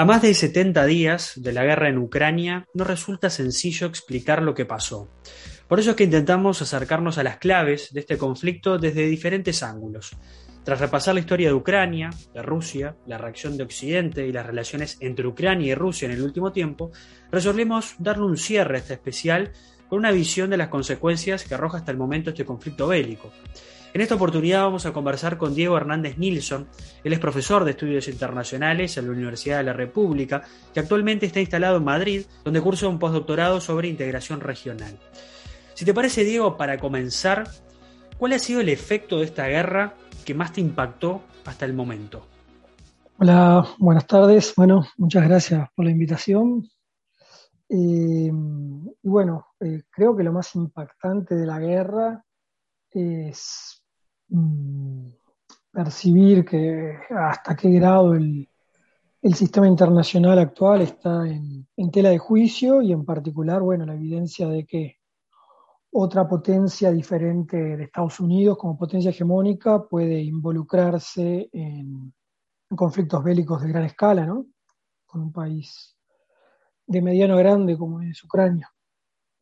A más de 70 días de la guerra en Ucrania, no resulta sencillo explicar lo que pasó. Por eso es que intentamos acercarnos a las claves de este conflicto desde diferentes ángulos. Tras repasar la historia de Ucrania, de Rusia, la reacción de Occidente y las relaciones entre Ucrania y Rusia en el último tiempo, resolvimos darle un cierre a este especial con una visión de las consecuencias que arroja hasta el momento este conflicto bélico. En esta oportunidad vamos a conversar con Diego Hernández Nilsson. Él es profesor de estudios internacionales en la Universidad de la República, que actualmente está instalado en Madrid, donde cursa un postdoctorado sobre integración regional. Si te parece, Diego, para comenzar, ¿cuál ha sido el efecto de esta guerra que más te impactó hasta el momento? Hola, buenas tardes. Bueno, muchas gracias por la invitación. Eh, y bueno, eh, creo que lo más impactante de la guerra es percibir que hasta qué grado el, sistema internacional actual está en, tela de juicio y en particular, bueno, la evidencia de que otra potencia diferente de Estados Unidos como potencia hegemónica puede involucrarse en, conflictos bélicos de gran escala, ¿no? Con un país de mediano grande como es Ucrania.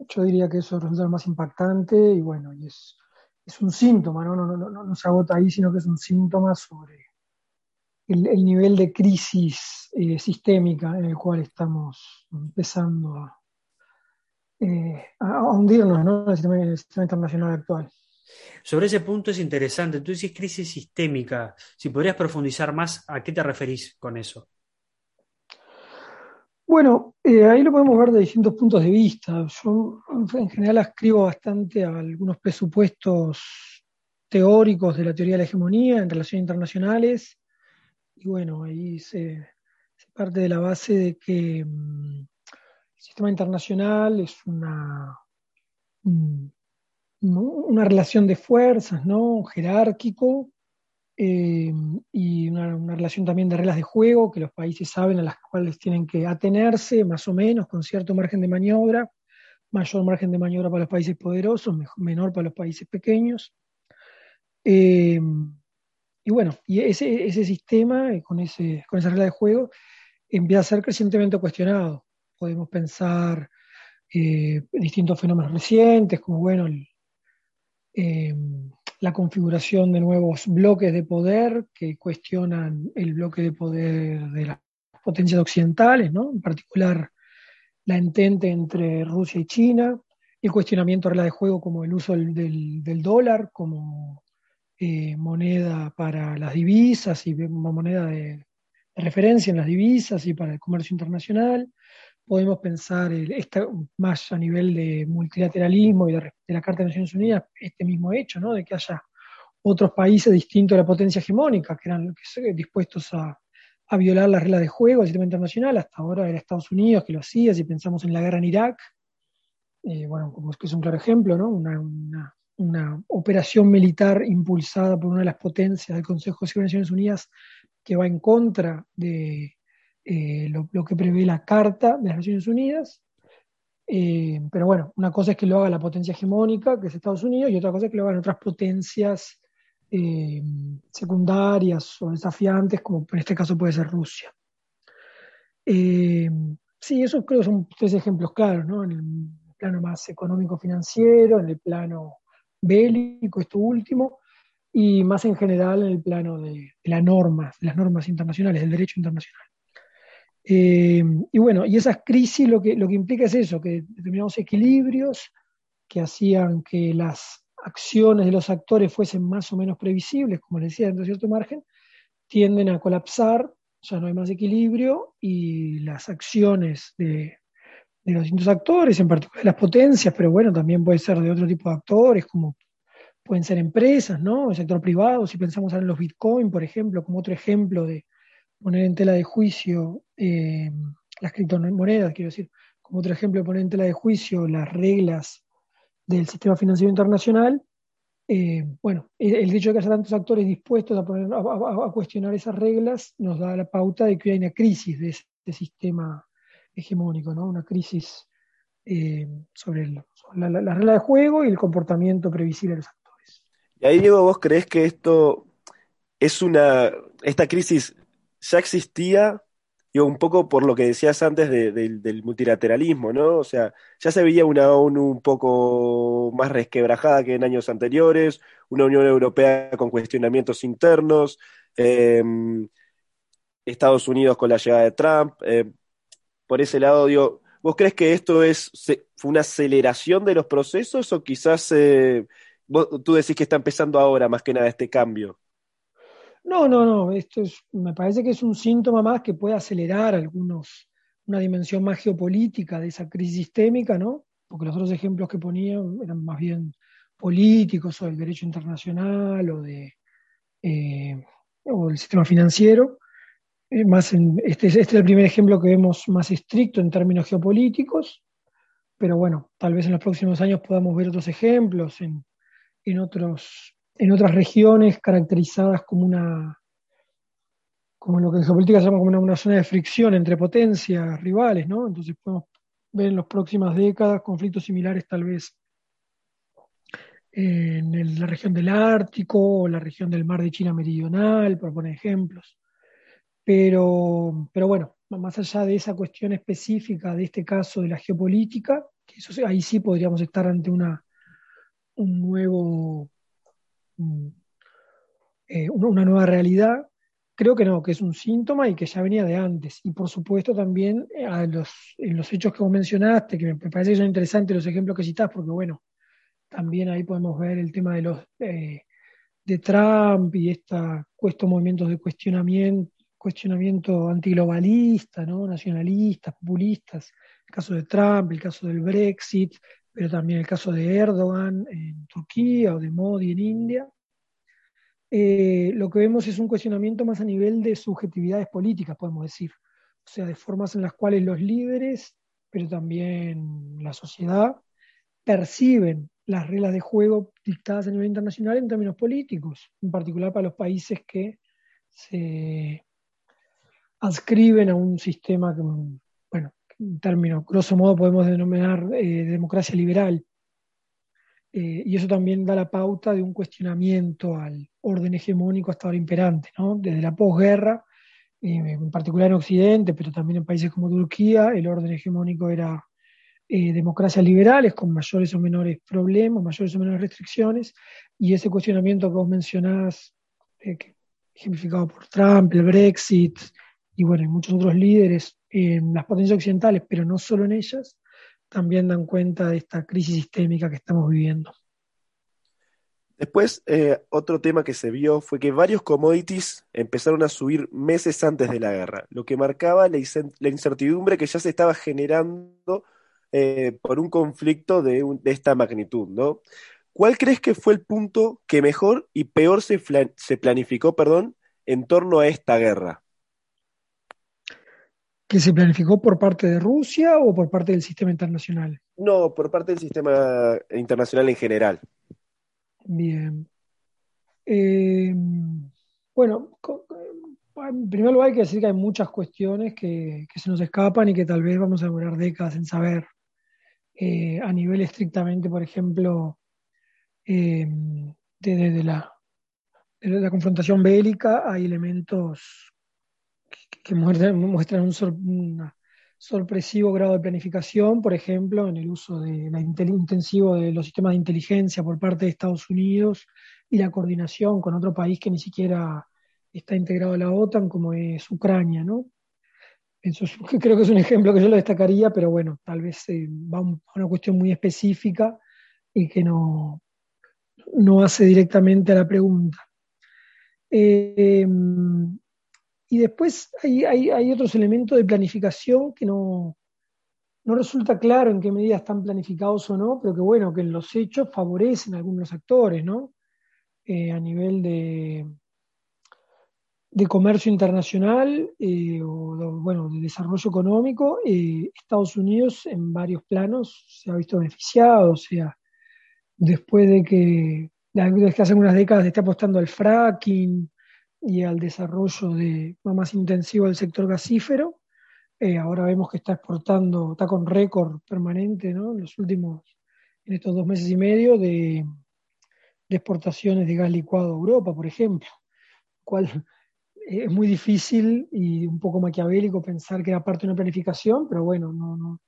Yo diría que eso resulta lo más impactante y bueno, y es es un síntoma, ¿no? No, no, no, se agota ahí, sino que es un síntoma sobre el, nivel de crisis eh, sistémica en el cual estamos empezando a, eh, hundirnos ¿no? en, el sistema, el sistema internacional actual. Sobre ese punto es interesante. Tú dices crisis sistémica. Si podrías profundizar más, ¿a qué te referís con eso? Bueno, eh, ahí lo podemos ver de distintos puntos de vista. Yo en general ascribo bastante a algunos presupuestos teóricos de la teoría de la hegemonía en relaciones internacionales. Y bueno, ahí se, parte de la base de que mm, el sistema internacional es una, una relación de fuerzas, ¿no? Jerárquico, eh, y una, relación también de reglas de juego que los países saben a las cuales tienen que atenerse, más o menos, con cierto margen de maniobra, mayor margen de maniobra para los países poderosos, menor para los países pequeños. Eh, y bueno, y ese, ese sistema, eh, con, ese, con esa regla de juego, empieza a ser crecientemente cuestionado. Podemos pensar distintos fenómenos recientes, como bueno, el, la configuración de nuevos bloques de poder que cuestionan el bloque de poder de las potencias occidentales, ¿no? en particular la entente entre Rusia y China, el cuestionamiento de la de juego como el uso del, dólar como eh, moneda para las divisas y moneda de, referencia en las divisas y para el comercio internacional. Podemos pensar más a nivel de multilateralismo y de, la Carta de Naciones Unidas, este mismo hecho, ¿no? de que haya otros países distintos a la potencia hegemónica, que eran dispuestos a, violar las reglas de juego del sistema internacional. Hasta ahora era Estados Unidos que lo hacía, si pensamos en la guerra en Irak, eh, bueno, como es que es un claro ejemplo, ¿no? Una, operación militar impulsada por una de las potencias del Consejo de Seguridad de Naciones Unidas que va en contra de eh, lo, que prevé la Carta de las Naciones Unidas. Eh, pero bueno, una cosa es que lo haga la potencia hegemónica, que es Estados Unidos, y otra cosa es que lo hagan otras potencias eh, secundarias o desafiantes, como en este caso puede ser Rusia. Sí, esos creo son tres ejemplos claros, ¿no? En el plano más económico-financiero, en el plano bélico, esto último, y más en general en el plano de, las normas, de las normas internacionales, del derecho internacional. Eh, y bueno, y esas crisis lo que, lo que implica es eso, que determinados equilibrios que hacían que las acciones de los actores fuesen más o menos previsibles, como les decía, dentro de cierto margen, tienden a colapsar, ya no hay más equilibrio y las acciones de, los distintos actores, en particular de las potencias, pero bueno, también puede ser de otro tipo de actores, como pueden ser empresas, ¿no? El sector privado, si pensamos en los Bitcoin, por ejemplo, como otro ejemplo de, poner en tela de juicio eh, las criptomonedas, quiero decir, como otro ejemplo, poner en tela de juicio las reglas del sistema financiero internacional, eh, bueno, el, hecho de que haya tantos actores dispuestos a, poner, a, cuestionar esas reglas nos da la pauta de que hay una crisis de ese, sistema hegemónico, ¿no? Una crisis eh, sobre, la, la, regla de juego y el comportamiento previsible de los actores. Y ahí, Diego, ¿vos crees que esto es una, esta crisis ya existía un poco por lo que decías antes del multilateralismo, ¿no? O sea, ya se veía una ONU un poco más resquebrajada que en años anteriores, una Unión Europea con cuestionamientos internos, em, Estados Unidos con la llegada de Trump. Em, por ese lado, digo, ¿vos crees que esto es fue una aceleración de los procesos o quizás eh, tú decís que está empezando ahora más que nada este cambio? No, no, no, esto es, me parece que es un síntoma más que puede acelerar algunos, una dimensión más geopolítica de esa crisis sistémica, ¿no? Porque los otros ejemplos que ponía eran más bien políticos o del derecho internacional o de eh, o del sistema financiero. Eh, más este, este es el primer ejemplo que vemos más estricto en términos geopolíticos, pero bueno, tal vez en los próximos años podamos ver otros ejemplos en, en otros en otras regiones caracterizadas como una como lo que en geopolítica se llama como una, zona de fricción entre potencias rivales, ¿no? Entonces podemos ver en las próximas décadas conflictos similares tal vez en la región del Ártico o la región del Mar de China Meridional, por poner ejemplos. Pero, pero bueno, más allá de esa cuestión específica de este caso de la geopolítica, eso, ahí sí podríamos estar ante una, un nuevo eh, una nueva realidad. Creo que no, que es un síntoma y que ya venía de antes. Y por supuesto también eh, a los, en los hechos que vos mencionaste, que me parece que son interesantes los ejemplos que citás, porque bueno, también ahí podemos ver el tema de los eh, de Trump y esta, estos movimientos de cuestionamiento, cuestionamiento antiglobalista, ¿no? nacionalistas, populistas, el caso de Trump, el caso del Brexit, pero también el caso de Erdogan en Turquía o de Modi en India, eh, lo que vemos es un cuestionamiento más a nivel de subjetividades políticas, podemos decir, o sea, de formas en las cuales los líderes, pero también la sociedad, perciben las reglas de juego dictadas a nivel internacional en términos políticos, en particular para los países que se adscriben a un sistema que en términos, grosso modo podemos denominar eh, democracia liberal. Eh, y eso también da la pauta de un cuestionamiento al orden hegemónico hasta ahora imperante, ¿no? Desde la posguerra, eh, en particular en Occidente, pero también en países como Turquía, el orden hegemónico era democracias liberales con mayores o menores problemas, mayores o menores restricciones, y ese cuestionamiento que vos mencionás, ejemplificado por Trump, el Brexit, y bueno, y muchos otros líderes en las potencias occidentales, pero no solo en ellas, también dan cuenta de esta crisis sistémica que estamos viviendo. Después, eh, otro tema que se vio fue que varios commodities empezaron a subir meses antes de la guerra, lo que marcaba la, incertidumbre que ya se estaba generando eh, por un conflicto de, esta magnitud, ¿no? ¿Cuál crees que fue el punto que mejor y peor se, se planificó, perdón, en torno a esta guerra? Que se planificó por parte de Rusia o por parte del sistema internacional? No, por parte del sistema internacional en general. Bien. Eh, bueno, en primer lugar hay que decir que hay muchas cuestiones que, se nos escapan y que tal vez vamos a demorar décadas en saber. Eh, a nivel estrictamente, por ejemplo, eh, de, la, de la confrontación bélica, hay elementos que muestran, un, sorpresivo grado de planificación, por ejemplo, en el uso de la intensivo de los sistemas de inteligencia por parte de Estados Unidos y la coordinación con otro país que ni siquiera está integrado a la OTAN, como es Ucrania, ¿no? Creo que es un ejemplo que yo lo destacaría, pero bueno, tal vez eh, va a una cuestión muy específica y que no, no hace directamente a la pregunta. Eh, y después hay, hay, otros elementos de planificación que no, no resulta claro en qué medida están planificados o no, pero que bueno, que los hechos favorecen a algunos actores, ¿no? Eh, a nivel de, de comercio internacional eh, o bueno, de desarrollo económico, eh, Estados Unidos en varios planos se ha visto beneficiado, o sea, después de que, desde que hace unas décadas está apostando al fracking y al desarrollo de, más intensivo del sector gasífero, eh, ahora vemos que está exportando, está con récord permanente ¿no? en los últimos, en estos dos meses y medio de, exportaciones de gas licuado a Europa, por ejemplo, cual es muy difícil y un poco maquiavélico pensar que era parte de una planificación, pero bueno, no, no,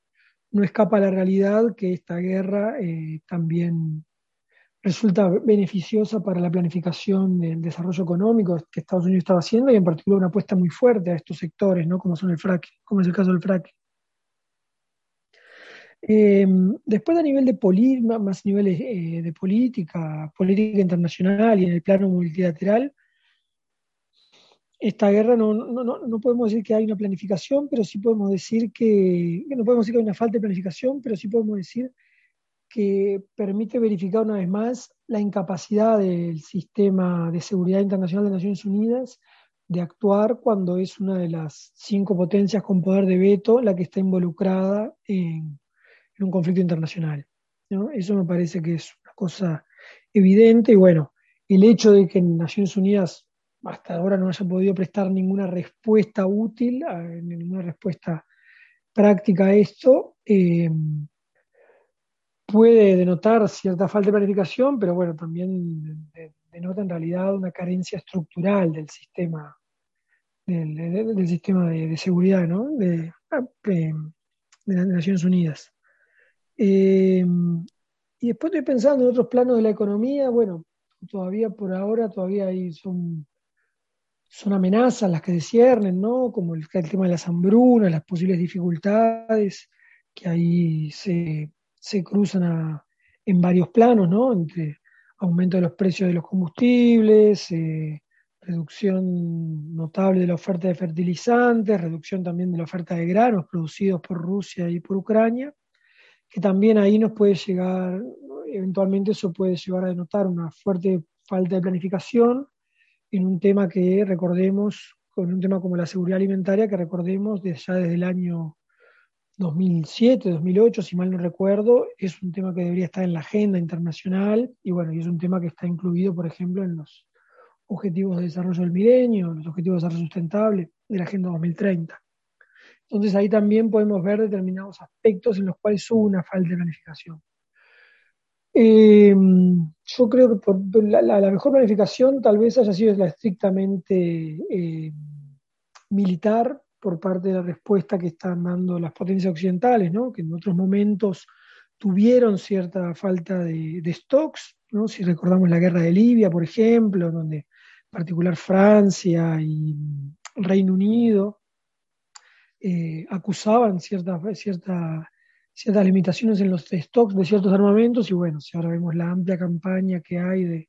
no escapa a la realidad que esta guerra eh, también resulta beneficiosa para la planificación del desarrollo económico que Estados Unidos estaba haciendo y en particular una apuesta muy fuerte a estos sectores, ¿no? como son el fracking, como es el caso del fracking. Eh, después a nivel de política, más niveles eh, de política, política internacional y en el plano multilateral, esta guerra no, no, no, no, podemos decir que hay una planificación, pero sí podemos decir que, no podemos decir que hay una falta de planificación, pero sí podemos decir que permite verificar una vez más la incapacidad del sistema de seguridad internacional de Naciones Unidas de actuar cuando es una de las cinco potencias con poder de veto la que está involucrada en, un conflicto internacional. Eso me parece que es una cosa evidente y bueno, el hecho de que Naciones Unidas hasta ahora no haya podido prestar ninguna respuesta útil, ninguna respuesta práctica a esto, eh, puede denotar cierta falta de planificación, pero bueno, también denota en realidad una carencia estructural del sistema del, sistema de, seguridad ¿no? de, de, las Naciones Unidas. Eh, y después estoy pensando en otros planos de la economía, bueno, todavía por ahora todavía hay, son son amenazas las que desciernen, ¿no? Como el, tema de las hambrunas, las posibles dificultades que ahí se, cruzan en varios planos, ¿no? Entre aumento de los precios de los combustibles, eh, reducción notable de la oferta de fertilizantes, reducción también de la oferta de granos producidos por Rusia y por Ucrania, que también ahí nos puede llegar, eventualmente eso puede llevar a denotar una fuerte falta de planificación en un tema que recordemos, con un tema como la seguridad alimentaria, que recordemos desde, ya desde el año 2007, 2008, si mal no recuerdo, es un tema que debería estar en la agenda internacional y bueno, es un tema que está incluido, por ejemplo, en los Objetivos de Desarrollo del Milenio, los Objetivos de Desarrollo Sustentable de la Agenda 2030. Entonces ahí también podemos ver determinados aspectos en los cuales hubo una falta de planificación. Eh, yo creo que la, mejor planificación tal vez haya sido la estrictamente eh, militar por parte de la respuesta que están dando las potencias occidentales, ¿no? que en otros momentos tuvieron cierta falta de, stocks, ¿no? si recordamos la guerra de Libia, por ejemplo, donde en particular Francia y Reino Unido eh, acusaban cierta, cierta ciertas limitaciones en los stocks de ciertos armamentos y bueno, si ahora vemos la amplia campaña que hay de,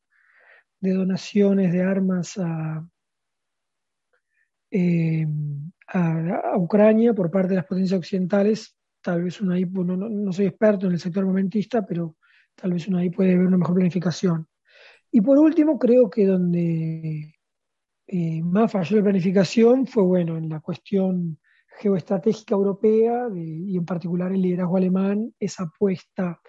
donaciones de armas eh, a, Ucrania por parte de las potencias occidentales, tal vez uno ahí, no, no, soy experto en el sector armamentista, pero tal vez uno ahí puede ver una mejor planificación. Y por último, creo que donde eh, más falló la planificación fue, bueno, en la cuestión geoestratégica europea y en particular el liderazgo alemán, esa apuesta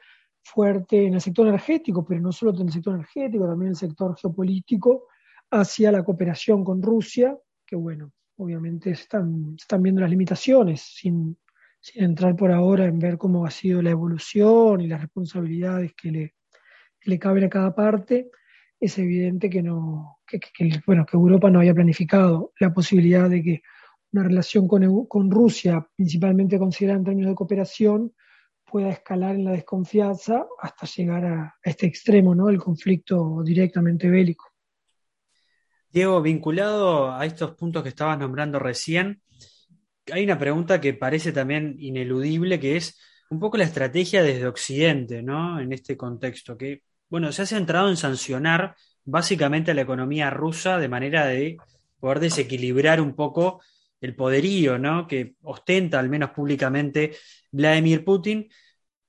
fuerte en el sector energético, pero no solo en el sector energético, también en el sector geopolítico, hacia la cooperación con Rusia, que bueno, obviamente están, están viendo las limitaciones, sin, sin entrar por ahora en ver cómo ha sido la evolución y las responsabilidades que le, le caben a cada parte, es evidente que, no, que, bueno, que Europa no había planificado la posibilidad de que una relación con, con Rusia, principalmente considerada en términos de cooperación, pueda escalar en la desconfianza hasta llegar a, este extremo, ¿no? El conflicto directamente bélico. Diego, vinculado a estos puntos que estabas nombrando recién, hay una pregunta que parece también ineludible, que es un poco la estrategia desde Occidente, ¿no? En este contexto, que, bueno, se ha centrado en sancionar básicamente a la economía rusa de manera de poder desequilibrar un poco el poderío ¿no? que ostenta, al menos públicamente, Vladimir Putin,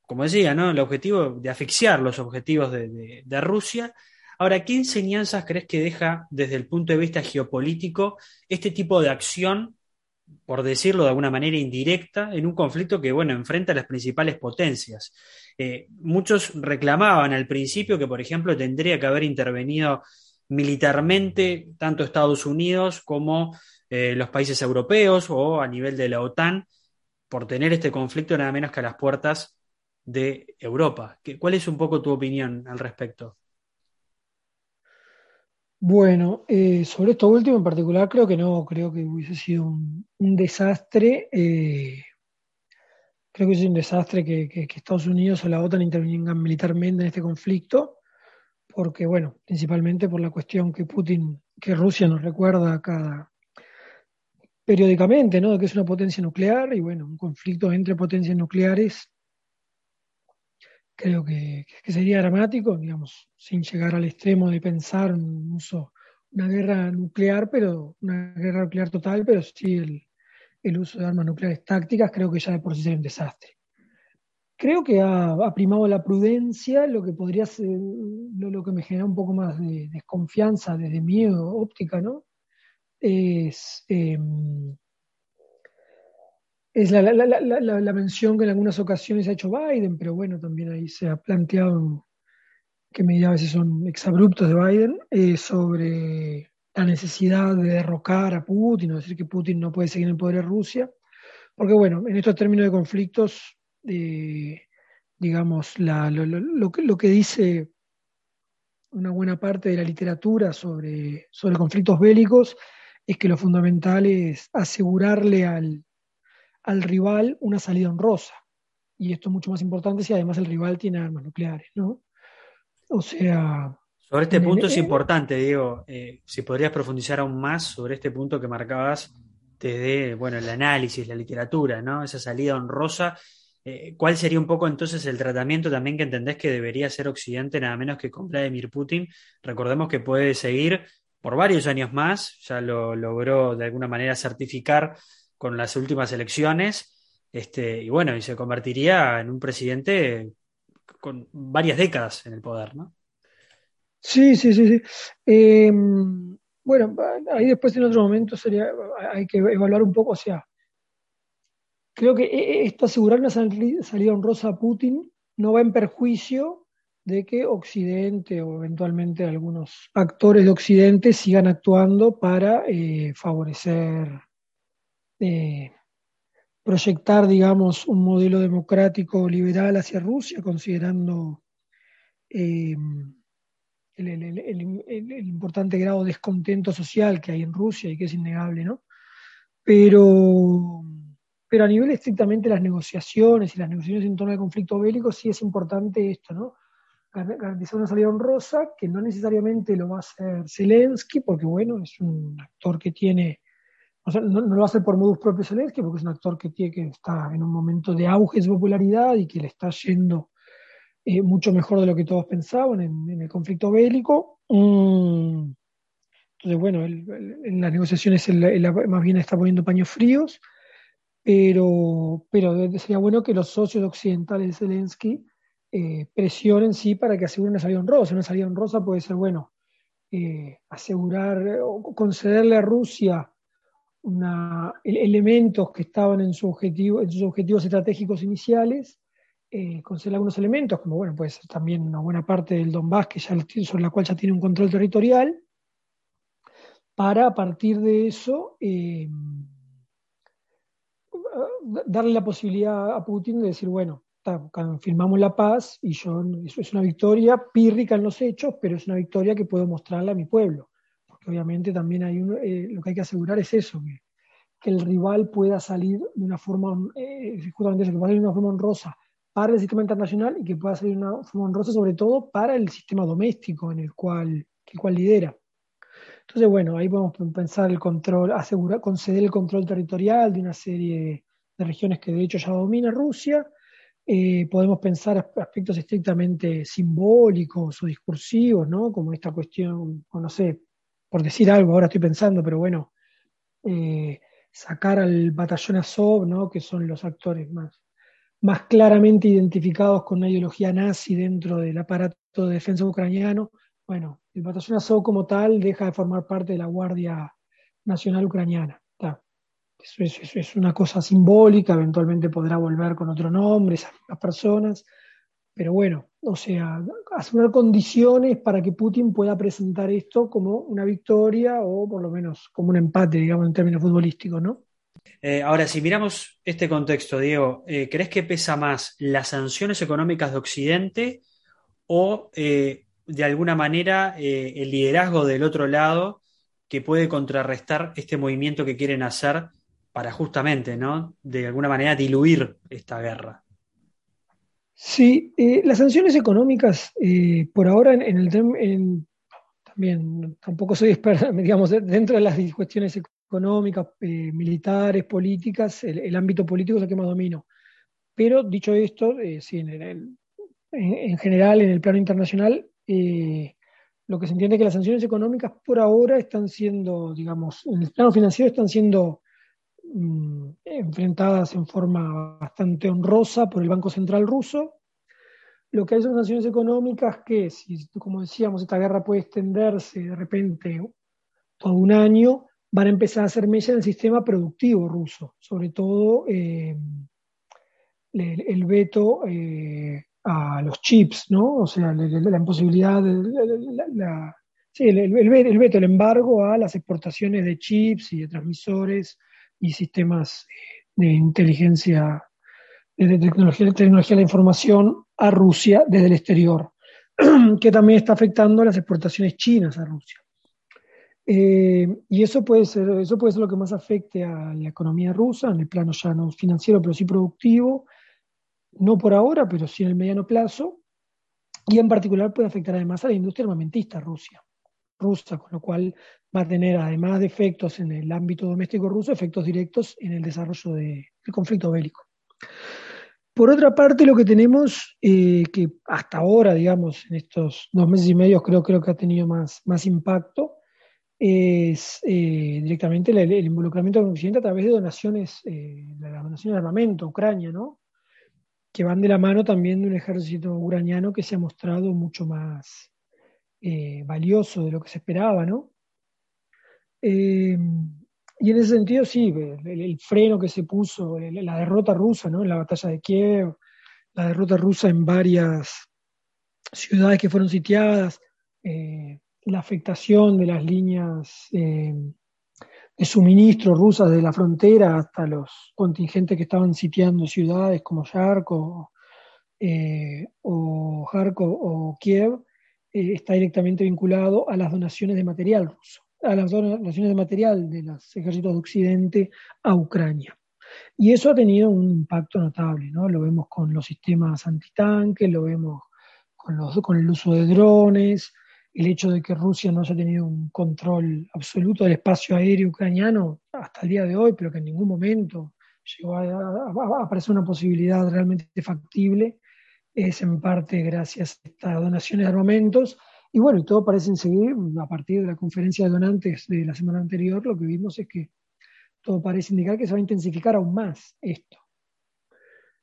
como decía, ¿no? el objetivo de asfixiar los objetivos de, Rusia Ahora, ¿qué enseñanzas crees que deja desde el punto de vista geopolítico este tipo de acción, por decirlo de alguna manera indirecta, en un conflicto que, bueno, enfrenta a las principales potencias? Eh, muchos reclamaban al principio que, por ejemplo, tendría que haber intervenido militarmente tanto Estados Unidos como eh, los países europeos o a nivel de la OTAN por tener este conflicto nada menos que a las puertas de Europa. ¿Cuál es un poco tu opinión al respecto? Bueno, eh, sobre esto último en particular creo que no, creo que hubiese sido un, desastre. Eh, creo que es un desastre que, Estados Unidos o la OTAN intervengan militarmente en este conflicto, porque, bueno, principalmente por la cuestión que Putin, que Rusia nos recuerda cada periódicamente, ¿no? De que es una potencia nuclear y, bueno, un conflicto entre potencias nucleares creo que, sería dramático, digamos, sin llegar al extremo de pensar en un uso, una guerra nuclear, pero una guerra nuclear total, pero sí el, uso de armas nucleares tácticas, creo que ya de por sí sería un desastre. Creo que ha, primado la prudencia, lo que podría ser, lo, que me genera un poco más de desconfianza desde mi óptica, ¿no? Es em, es la, mención que en algunas ocasiones ha hecho Biden, pero bueno, también ahí se ha planteado que medidas a veces son exabruptos de Biden eh, sobre la necesidad de derrocar a Putin o decir que Putin no puede seguir en el poder de Rusia, porque bueno, en estos términos de conflictos, eh, digamos, lo, lo, que dice una buena parte de la literatura sobre, sobre conflictos bélicos es que lo fundamental es asegurarle al, al rival una salida honrosa. Y esto es mucho más importante si además el rival tiene armas nucleares, ¿no? O sea... Sobre este punto es importante, Diego, eh, si podrías profundizar aún más sobre este punto que marcabas desde, bueno, el análisis, la literatura, ¿no? Esa salida honrosa. Eh, ¿Cuál sería un poco entonces el tratamiento también que entendés que debería ser Occidente, nada menos que con Vladimir Putin? Recordemos que puede seguir por varios años más, ya lo logró de alguna manera certificar con las últimas elecciones, este, y bueno, y se convertiría en un presidente con varias décadas en el poder, ¿no? Sí, sí, sí, sí. Em, bueno, ahí después en otro momento sería, hay que evaluar un poco, o sea, creo que e, e, esto asegurar una salida honrosa a Putin no va en perjuicio de que Occidente o eventualmente algunos actores de Occidente sigan actuando para eh, favorecer proyectar, digamos, un modelo democrático liberal hacia Rusia, considerando eh, el, importante grado de descontento social que hay en Rusia y que es innegable, ¿no? Pero, pero a nivel estrictamente de las negociaciones y las negociaciones en torno al conflicto bélico, sí es importante esto, ¿no? Garantizar una salida honrosa, que no necesariamente lo va a hacer Zelensky, porque bueno, es un actor que tiene no, lo hacer por modus propio Zelensky, porque es un actor que, tiene, que está en un momento de auge de su popularidad y que le está yendo eh, mucho mejor de lo que todos pensaban en, el conflicto bélico. Mm. Entonces, bueno, en las negociaciones más bien está poniendo paños fríos, pero, pero sería bueno que los socios occidentales de Zelensky eh, presionen sí para que aseguren una salida honrosa. Una salida honrosa puede ser, bueno, eh, asegurar o concederle a Rusia una, elementos que estaban en, su objetivo, en sus objetivos estratégicos iniciales, eh, algunos elementos, como bueno, pues también una buena parte del Donbass, que ya, sobre la cual ya tiene un control territorial, para a partir de eso eh, darle la posibilidad a Putin de decir, bueno, firmamos la paz y yo, eso es una victoria pírrica en los hechos, pero es una victoria que puedo mostrarle a mi pueblo obviamente también hay eh, lo que hay que asegurar es eso, que, el rival pueda salir de una forma, eh, justamente eso, que pueda salir de una forma honrosa para el sistema internacional y que pueda salir de una forma honrosa sobre todo para el sistema doméstico en el cual, el cual lidera. Entonces, bueno, ahí podemos pensar el control, asegurar, conceder el control territorial de una serie de regiones que de hecho ya domina Rusia. Eh, podemos pensar aspectos estrictamente simbólicos o discursivos, ¿no? Como esta cuestión, no sé, por decir algo, ahora estoy pensando, pero bueno, eh, sacar al batallón Azov, ¿no? que son los actores más, más claramente identificados con una ideología nazi dentro del aparato de defensa ucraniano, bueno, el batallón Azov como tal deja de formar parte de la Guardia Nacional Ucraniana. Eso es, una cosa simbólica, eventualmente podrá volver con otro nombre, esas personas, pero bueno, o sea, asegurar condiciones para que Putin pueda presentar esto como una victoria o por lo menos como un empate, digamos, en términos futbolísticos, ¿no? Eh, ahora, si miramos este contexto, Diego, eh, ¿crees que pesa más las sanciones económicas de Occidente o eh, de alguna manera el liderazgo del otro lado que puede contrarrestar este movimiento que quieren hacer para justamente, ¿no? De alguna manera diluir esta guerra. Sí, eh, las sanciones económicas, eh, por ahora en, el en, también tampoco soy experta, digamos, dentro de las cuestiones económicas, eh, militares, políticas, el, ámbito político es el que más domino. Pero dicho esto, sí, en, en, general, en el plano internacional, lo que se entiende es que las sanciones económicas por ahora están siendo, digamos, en el plano financiero están siendo Mm, enfrentadas en forma bastante honrosa por el Banco Central ruso. Lo que hay son sanciones económicas que, si, como decíamos, esta guerra puede extenderse de repente todo un año, van a empezar a hacer mella en el sistema productivo ruso, sobre todo eh, el, veto eh, a los chips, ¿no? O sea, la, imposibilidad, de, sí, el, el, veto, el embargo a las exportaciones de chips y de transmisores y sistemas de inteligencia, de tecnología, tecnología de la información a Rusia desde el exterior, que también está afectando las exportaciones chinas a Rusia. Eh, y eso puede, ser, eso puede ser lo que más afecte a la economía rusa, en el plano ya no financiero, pero sí productivo, no por ahora, pero sí en el mediano plazo, y en particular puede afectar además a la industria armamentista Rusia rusa, con lo cual va a tener, además de efectos en el ámbito doméstico ruso, efectos directos en el desarrollo del conflicto bélico. Por otra parte, lo que tenemos, eh, que hasta ahora, digamos, en estos dos meses y medio creo, creo que ha tenido más, impacto, es eh, directamente el, involucramiento del Occidente a través de donaciones, eh, las de armamento a Ucrania, que van de la mano también de un ejército ucraniano que se ha mostrado mucho más, eh, valioso de lo que se esperaba, ¿no? Eh, y en ese sentido, sí, el, freno que se puso, la derrota rusa, ¿no? En la batalla de Kiev, la derrota rusa en varias ciudades que fueron sitiadas, eh, la afectación de las líneas de suministro rusas de la frontera hasta los contingentes que estaban sitiando ciudades como Yarko o Kharkov o Kiev, eh, está directamente vinculado a las donaciones de material ruso, a las donaciones de material de los ejércitos de Occidente a Ucrania. Y eso ha tenido un impacto notable, ¿no? Lo vemos con los sistemas antitanques, lo vemos con, los, con el uso de drones, el hecho de que Rusia no haya tenido un control absoluto del espacio aéreo ucraniano hasta el día de hoy, pero que en ningún momento llegó a, a aparecer una posibilidad realmente factible es en parte gracias a estas donaciones de armamentos. Y bueno, y todo parece seguir, a partir de la conferencia de donantes de la semana anterior, lo que vimos es que todo parece indicar que se va a intensificar aún más esto,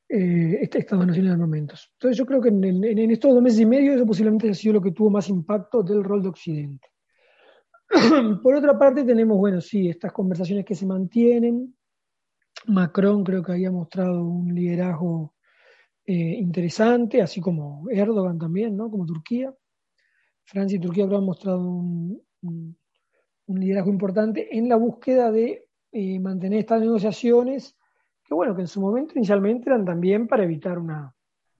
eh, estas donaciones de armamentos. Entonces yo creo que en, estos dos meses y medio eso posiblemente ha sido lo que tuvo más impacto del rol de Occidente. Por otra parte tenemos, bueno, sí, estas conversaciones que se mantienen. Macron creo que había mostrado un liderazgo eh, interesante, así como Erdogan también, ¿no? Como Turquía. Francia y Turquía han mostrado un, liderazgo importante en la búsqueda de eh, mantener estas negociaciones, que bueno, que en su momento inicialmente eran también para evitar una,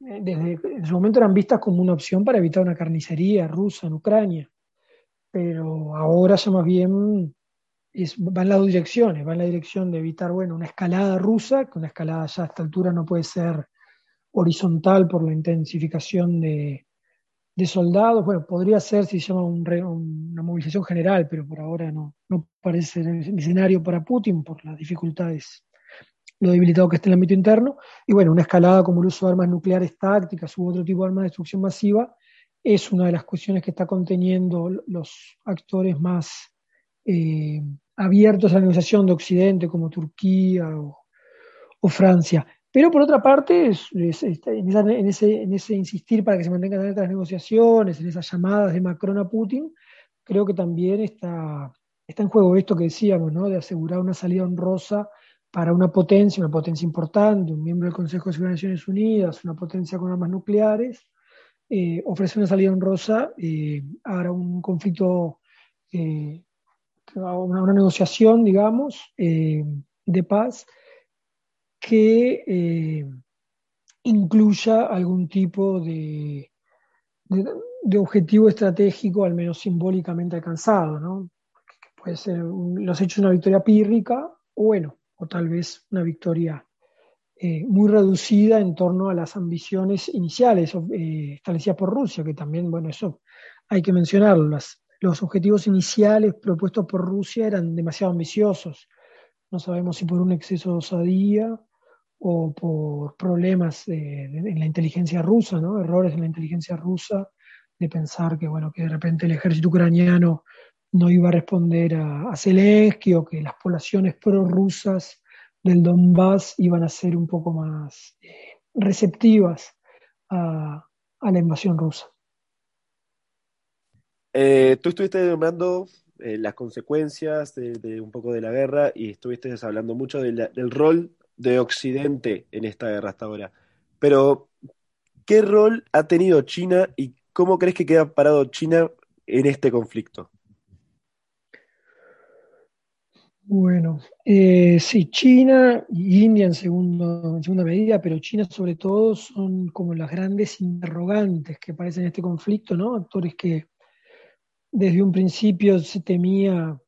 eh, desde en su momento eran vistas como una opción para evitar una carnicería rusa en Ucrania, pero ahora ya más bien es, va en las dos direcciones, va la dirección de evitar, bueno, una escalada rusa, que una escalada ya a esta altura no puede ser horizontal por la intensificación de, soldados. Bueno, podría ser si se llama una movilización general, pero por ahora no, no parece el escenario para Putin por las dificultades, lo debilitado que está en el ámbito interno. Y bueno, una escalada como el uso de armas nucleares tácticas u otro tipo de armas de destrucción masiva es una de las cuestiones que está conteniendo los actores más eh, abiertos a la negociación de Occidente, como Turquía o Francia. Pero por otra parte, en, ese, insistir para que se mantengan las negociaciones, en esas llamadas de Macron a Putin, creo que también está, está en juego esto que decíamos, ¿no? de asegurar una salida honrosa para una potencia, una potencia importante, un miembro del Consejo de Seguridad de Naciones Unidas, una potencia con armas nucleares, eh, ofrece una salida honrosa eh, a un conflicto, eh, una, negociación, digamos, de paz que incluya algún tipo de, objetivo estratégico, al menos simbólicamente alcanzado, ¿no? puede ser los hechos de una victoria pírrica, o bueno, o tal vez una victoria eh, muy reducida en torno a las ambiciones iniciales eh, establecidas por Rusia, que también, bueno, eso hay que mencionarlo. los objetivos iniciales propuestos por Rusia eran demasiado ambiciosos. No sabemos si por un exceso de osadía o por problemas en la inteligencia rusa, ¿no? errores en la inteligencia rusa, de pensar que, bueno, que de repente el ejército ucraniano no iba a responder a, Zelensky o que las poblaciones prorrusas del Donbass iban a ser un poco más eh, receptivas a, la invasión rusa. Eh, tú estuviste nombrando eh, las consecuencias de, un poco de la guerra y estuviste hablando mucho del rol de Occidente en esta guerra hasta ahora. Pero, ¿qué rol ha tenido China y cómo crees que queda parado China en este conflicto? Bueno, eh, sí, China y India en, en segunda medida, pero China sobre todo son como las grandes interrogantes que aparecen en este conflicto, ¿no? Actores que desde un principio se temía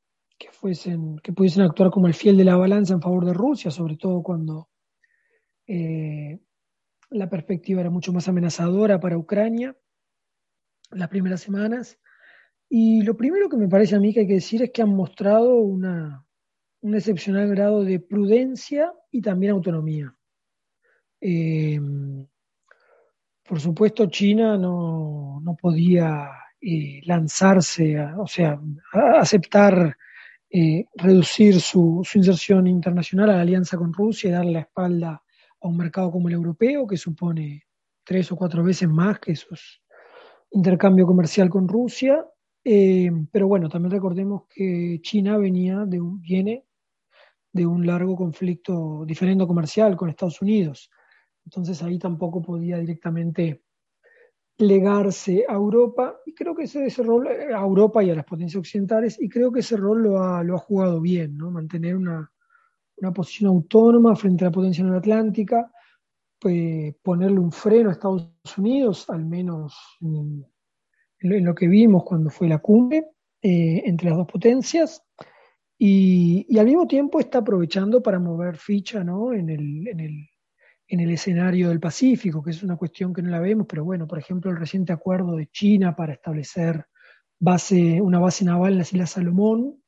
que fuesen, que pudiesen actuar como el fiel de la balanza en favor de Rusia, sobre todo cuando eh, la perspectiva era mucho más amenazadora para Ucrania las primeras semanas. Y lo primero que me parece a mí que hay que decir es que han mostrado una, un excepcional grado de prudencia y también autonomía. Eh, por supuesto, China no, podía eh, lanzarse, o sea, aceptar eh, reducir su, inserción internacional a la alianza con Rusia y darle la espalda a un mercado como el europeo, que supone tres o cuatro veces más que su intercambio comercial con Rusia. pero bueno, también recordemos que China venía de un, viene de un largo conflicto diferendo comercial con Estados Unidos. Entonces ahí tampoco podía directamente legarse a Europa y creo que ese, ese rol, a Europa y a las potencias occidentales, y creo que ese rol lo ha, lo ha jugado bien, ¿no? mantener una, una posición autónoma frente a la potencia atlántica, pues, ponerle un freno a Estados Unidos, al menos en, lo que vimos cuando fue la cumbre eh, entre las dos potencias, y, al mismo tiempo está aprovechando para mover ficha ¿no? en, el, en, el, escenario del Pacífico, que es una cuestión que no la vemos, pero bueno, por ejemplo, el reciente acuerdo de China para establecer base, una base naval en las Islas Salomón,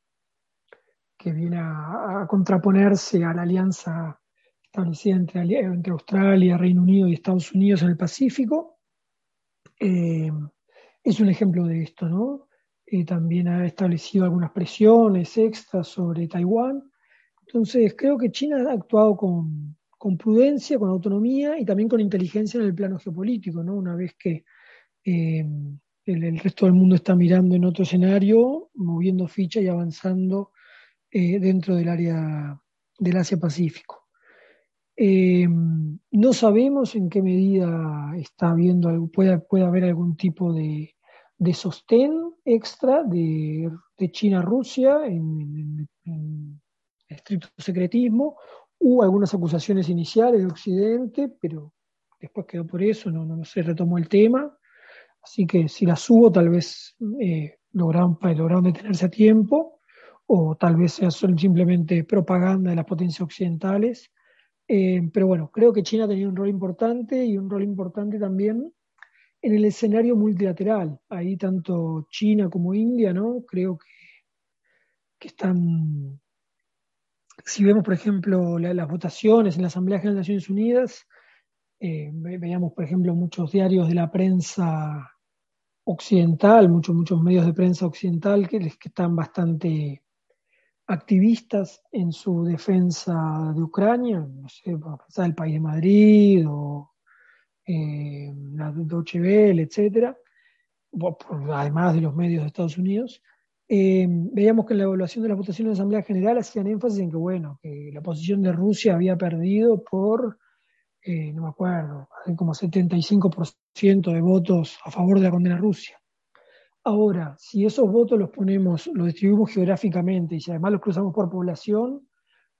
que viene a, contraponerse a la alianza establecida entre, Australia, Reino Unido y Estados Unidos en el Pacífico, eh, es un ejemplo de esto, ¿no? Eh, también ha establecido algunas presiones extras sobre Taiwán. Entonces, creo que China ha actuado con, prudencia, con autonomía y también con inteligencia en el plano geopolítico, ¿no? Una vez que eh, el, resto del mundo está mirando en otro escenario, moviendo ficha y avanzando eh, dentro del área del Asia-Pacífico. no sabemos en qué medida está habiendo, puede, puede haber algún tipo de, de sostén extra de, China Rusia en, estricto secretismo. Hubo algunas acusaciones iniciales de Occidente, pero después quedó por eso, no, no, se retomó el tema. Así que si las hubo, tal vez eh, lograron, lograron detenerse a tiempo, o tal vez sea simplemente propaganda de las potencias occidentales. Eh, pero bueno, creo que China tenía un rol importante y un rol importante también en el escenario multilateral. Ahí tanto China como India, ¿no? Creo que están, si vemos, por ejemplo, las votaciones en la Asamblea General de Naciones Unidas, eh, veíamos, por ejemplo, muchos diarios de la prensa occidental, muchos, muchos medios de prensa occidental que, que están bastante activistas en su defensa de Ucrania, no sé, el País de Madrid o eh, la Deutsche Welle, etcétera, además de los medios de Estados Unidos, eh, veíamos que en la evaluación de las votaciones de la Asamblea General hacían énfasis en que, bueno, que la posición de Rusia había perdido por, eh, no me acuerdo, como 75% de votos a favor de la condena a Rusia. Ahora, si esos votos los ponemos, los distribuimos geográficamente y si además los cruzamos por población,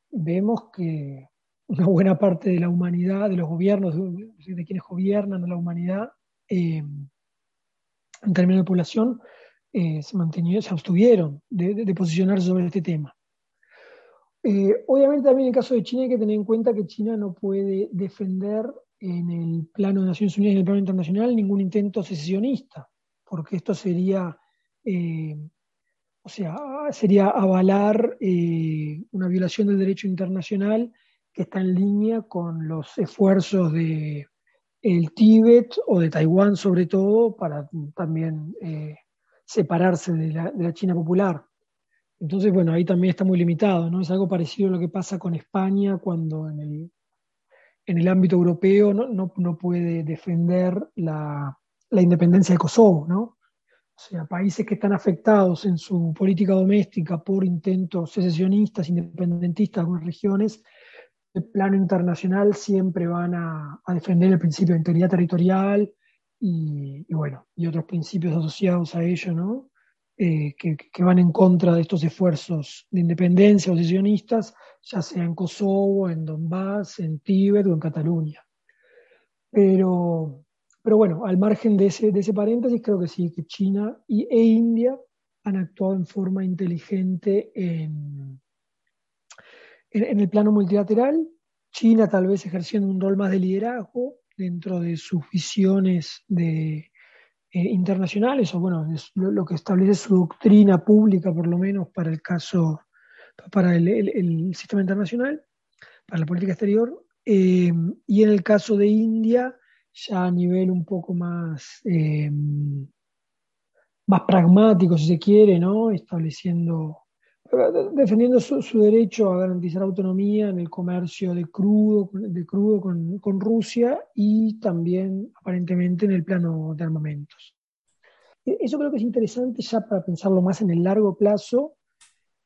vemos que una buena parte de la humanidad, de los gobiernos, de, quienes gobiernan a la humanidad, eh, en términos de población, eh, se se abstuvieron de, posicionarse sobre este tema. Eh, obviamente también en el caso de China hay que tener en cuenta que China no puede defender en el plano de Naciones Unidas y en el plano internacional ningún intento secesionista, porque esto sería, eh, o sea, sería avalar una violación del derecho internacional que está en línea con los esfuerzos de el Tíbet o de Taiwán sobre todo para también separarse de la, China popular. Entonces, bueno, ahí también está muy limitado, ¿no? Es algo parecido a lo que pasa con España cuando en el, en el ámbito europeo no, no, puede defender la, la, independencia de Kosovo, ¿no? O sea, países que están afectados en su política doméstica por intentos secesionistas, independentistas de algunas regiones, el plano internacional siempre van a, a defender el principio de integridad territorial, y, bueno, y otros principios asociados a ello, ¿no? Eh, que, van en contra de estos esfuerzos de independencia o sesionistas, ya sea en Kosovo, en Donbass, en Tíbet o en Cataluña. Pero, pero bueno, al margen de ese, de ese paréntesis, creo que sí, que China y, e India han actuado en forma inteligente en, en el plano multilateral. China tal vez ejerciendo un rol más de liderazgo, dentro de sus visiones de, eh, internacionales, o bueno, lo, que establece su doctrina pública, por lo menos para el caso, para el, sistema internacional, para la política exterior, eh, y en el caso de India, ya a nivel un poco más, eh, más pragmático, si se quiere, ¿no? Estableciendo defendiendo su, derecho a garantizar autonomía en el comercio de crudo, de crudo con, Rusia y también aparentemente en el plano de armamentos. E, eso creo que es interesante ya para pensarlo más en el largo plazo,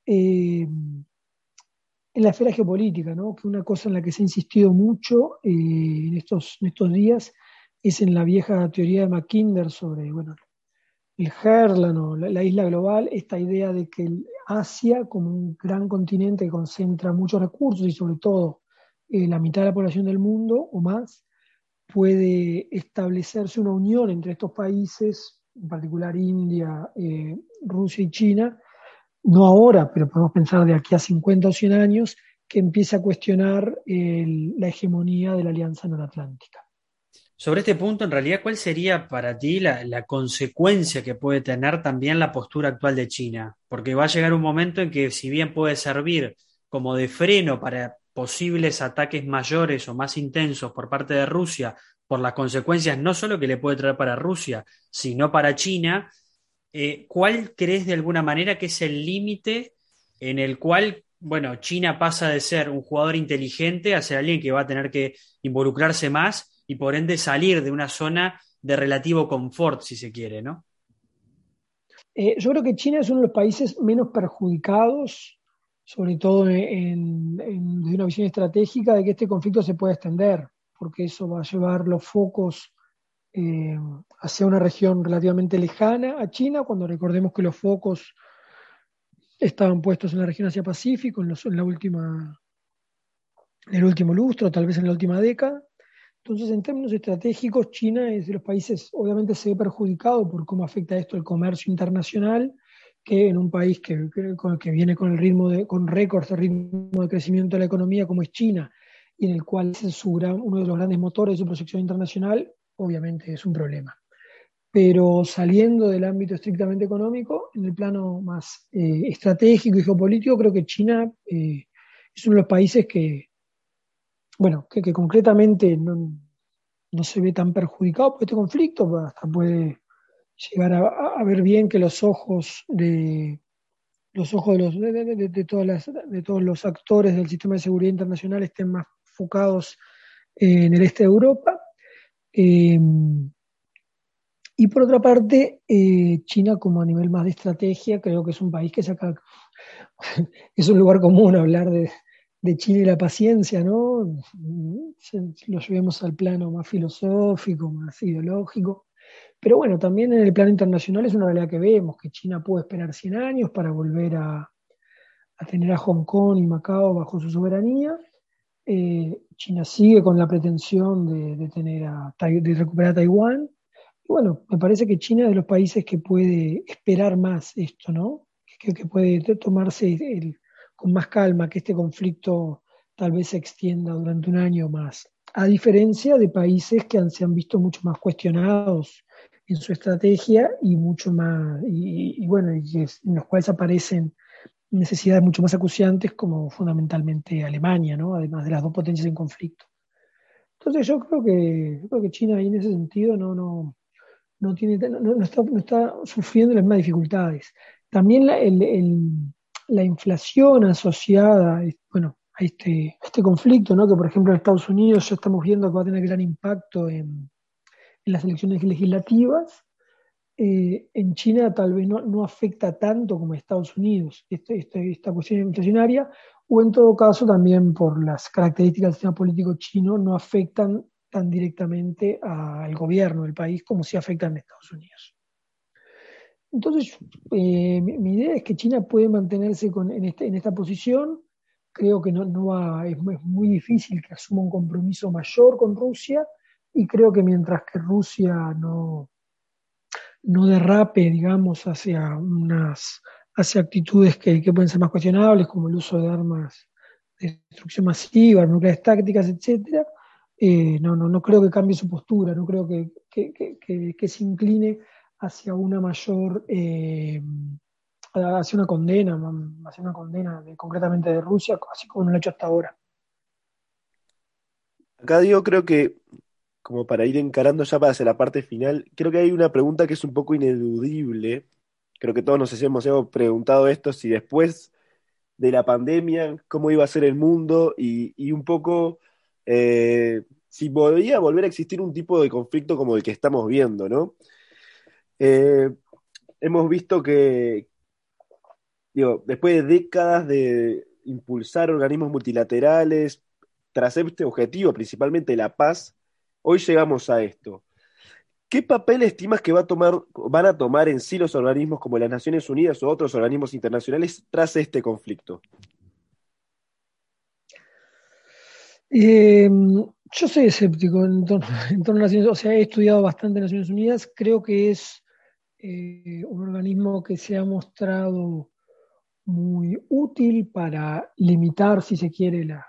eh, en la esfera geopolítica, ¿no? que una cosa en la que se ha insistido mucho eh, en, estos, en estos días es en la vieja teoría de Mackinder sobre bueno, el Herlan la, isla global, esta idea de que Asia, como un gran continente que concentra muchos recursos y sobre todo eh, la mitad de la población del mundo o más, puede establecerse una unión entre estos países, en particular India, eh, Rusia y China, no ahora, pero podemos pensar de aquí a 50 o 100 años, que empiece a cuestionar la hegemonía de la Alianza Noratlántica. Sobre este punto, en realidad, ¿cuál sería para ti la, consecuencia que puede tener también la postura actual de China? Porque va a llegar un momento en que, si bien puede servir como de freno para posibles ataques mayores o más intensos por parte de Rusia, por las consecuencias no solo que le puede traer para Rusia, sino para China, eh, ¿cuál crees de alguna manera que es el límite en el cual, bueno, China pasa de ser un jugador inteligente a ser alguien que va a tener que involucrarse más y por ende salir de una zona de relativo confort, si se quiere, ¿no? Eh, yo creo que China es uno de los países menos perjudicados, sobre todo en, desde una visión estratégica, de que este conflicto se pueda extender, porque eso va a llevar los focos eh, hacia una región relativamente lejana a China, cuando recordemos que los focos estaban puestos en la región Asia-Pacífico en, en, la última, en el último lustro, tal vez en la última década, entonces, en términos estratégicos, China es de los países, obviamente se ve perjudicado por cómo afecta esto el comercio internacional, que en un país que, que, viene con el ritmo de, con récords de ritmo de crecimiento de la economía como es China, y en el cual es uno de los grandes motores de su proyección internacional, obviamente es un problema. Pero saliendo del ámbito estrictamente económico, en el plano más eh, estratégico y geopolítico, creo que China eh, es uno de los países que, bueno, que, concretamente no, se ve tan perjudicado por este conflicto, pues hasta puede llegar a, ver bien que los ojos de, los ojos de, los, de, todas las, de todos los actores del sistema de seguridad internacional estén más enfocados en el este de Europa. Eh, y por otra parte, eh, China como a nivel más de estrategia, creo que es un país que es un lugar común hablar de, China y la paciencia, ¿no? Lo llevemos al plano más filosófico, más ideológico. Pero bueno, también en el plano internacional es una realidad que vemos, que China puede esperar 100 años para volver a, tener a Hong Kong y Macao bajo su soberanía. Eh, China sigue con la pretensión de, tener a, de recuperar Taiwán bueno, me parece que China es de los países que puede esperar más esto, ¿no? Que, que puede tomarse con más calma que este conflicto tal vez se extienda durante un año más. A diferencia de países que han, se han visto mucho más cuestionados en su estrategia y mucho más, y, bueno, y en los cuales aparecen necesidades mucho más acuciantes como fundamentalmente Alemania, ¿no? Además de las dos potencias en conflicto. Entonces yo creo que, creo que China ahí en ese sentido no, no, no, tiene, no, está, sufriendo las mismas dificultades. También la, la inflación asociada bueno, a este, este conflicto, ¿no? que por ejemplo en Estados Unidos ya estamos viendo que va a tener gran impacto en, las elecciones legislativas, eh, en China tal vez no, afecta tanto como en Estados Unidos este, este, esta cuestión inflacionaria, o en todo caso también por las características del sistema político chino no afectan tan directamente al gobierno del país como si afectan a Estados Unidos. Entonces, eh, mi, idea es que China puede mantenerse en, este, en, esta posición. Creo que no, no es, muy difícil que asuma un compromiso mayor con Rusia y creo que mientras que Rusia no, no derrape, digamos, hacia unas hacia actitudes que, que, pueden ser más cuestionables, como el uso de armas de destrucción masiva, nucleares tácticas, etcétera, eh, no, no, no creo que cambie su postura, no creo que, que, se incline hacia una mayor, eh, hacia una condena, hacia una condena concretamente de Rusia, así como lo ha hecho hasta ahora. Acá digo, creo que, como para ir encarando ya para hacia la parte final, creo que hay una pregunta que es un poco ineludible. Creo que todos nos hemos, preguntado esto, si después de la pandemia, cómo iba a ser el mundo y, y un poco eh, si podría volver a existir un tipo de conflicto como el que estamos viendo, ¿no? Eh, hemos visto que, digo, después de décadas de impulsar organismos multilaterales, tras este objetivo, principalmente la paz, hoy llegamos a esto. ¿Qué papel estimas que va a tomar, van a tomar en sí los organismos como las Naciones Unidas o otros organismos internacionales tras este conflicto? Eh, yo soy escéptico en torno, a Naciones Unidas, o sea, he estudiado bastante Naciones Unidas, creo que es eh, un organismo que se ha mostrado muy útil para limitar, si se quiere, la,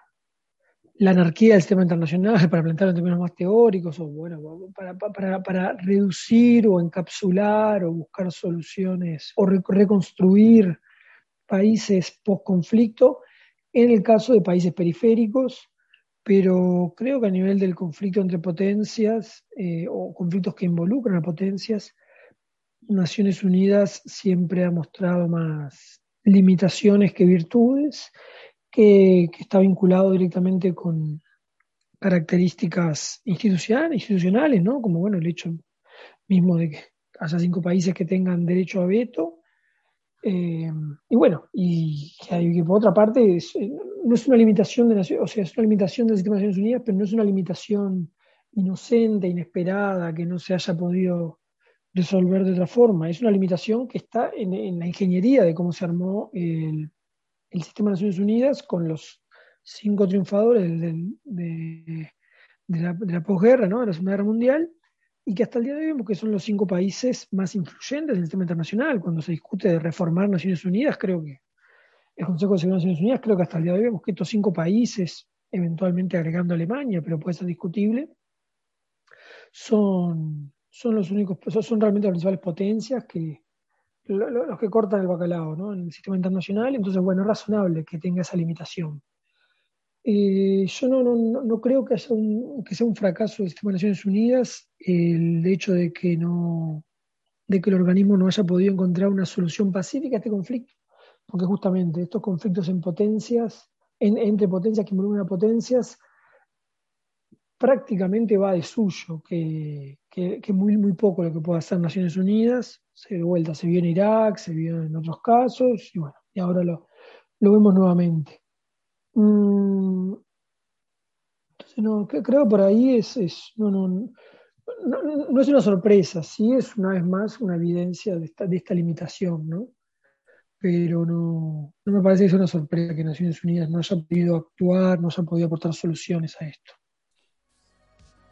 anarquía del sistema internacional, para plantearlo en términos más teóricos, o bueno, para reducir o encapsular o buscar soluciones o reconstruir países post-conflicto, en el caso de países periféricos, pero creo que a nivel del conflicto entre potencias eh, o conflictos que involucran a potencias, Naciones Unidas siempre ha mostrado más limitaciones que virtudes, que, está vinculado directamente con características institucionales, ¿no? Como bueno, el hecho mismo de que haya cinco países que tengan derecho a veto, eh, y bueno, y que, por otra parte eh, no es una limitación de o sea, es una limitación del sistema de Naciones Unidas, pero no es una limitación inocente, inesperada, que no se haya podido resolver de otra forma. Es una limitación que está en, la ingeniería de cómo se armó el, sistema de Naciones Unidas con los cinco triunfadores de, la, posguerra, ¿no? de la Segunda Guerra Mundial, y que hasta el día de hoy vemos que son los cinco países más influyentes del sistema internacional. Cuando se discute de reformar Naciones Unidas, creo que el Consejo de Seguridad de Naciones Unidas, creo que hasta el día de hoy vemos que estos cinco países, eventualmente agregando Alemania, pero puede ser discutible, son, son los únicos, son realmente las principales potencias que los que cortan el bacalao ¿no? en el sistema internacional. Entonces, bueno, es razonable que tenga esa limitación. Eh, yo no, no, no, creo que, haya un, que sea un fracaso del sistema de Naciones Unidas el hecho de que, no, de que el organismo no haya podido encontrar una solución pacífica a este conflicto. porque justamente estos conflictos en potencias, entre potencias que involucran a potencias, prácticamente va de suyo, que, que, muy, muy poco lo que puede hacer Naciones Unidas, se de vuelta, se vio en Irak, se vio en otros casos, y bueno, y ahora lo, lo vemos nuevamente. Mm, entonces, no, creo por ahí es, es no, no, no, es una sorpresa, sí es una vez más una evidencia de esta, de esta limitación, ¿no? Pero no, no me parece que sea una sorpresa que Naciones Unidas no haya podido actuar, no haya podido aportar soluciones a esto.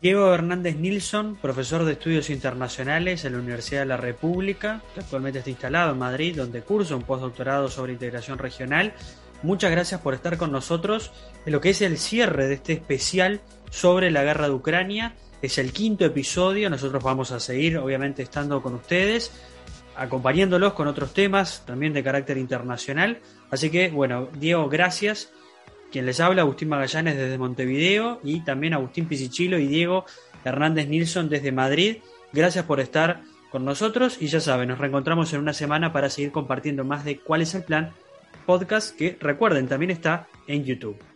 Diego Hernández Nilsson, profesor de estudios internacionales en la Universidad de la República, que actualmente está instalado en Madrid, donde cursa un postdoctorado sobre integración regional. Muchas gracias por estar con nosotros en lo que es el cierre de este especial sobre la guerra de Ucrania. Es el quinto episodio, nosotros vamos a seguir obviamente estando con ustedes, acompañándolos con otros temas también de carácter internacional. Así que, bueno, Diego, gracias quien les habla, Agustín Magallanes desde Montevideo y también Agustín Pisichilo y Diego Hernández Nilsson desde Madrid. Gracias por estar con nosotros y ya saben, nos reencontramos en una semana para seguir compartiendo más de cuál es el plan podcast que recuerden también está en YouTube.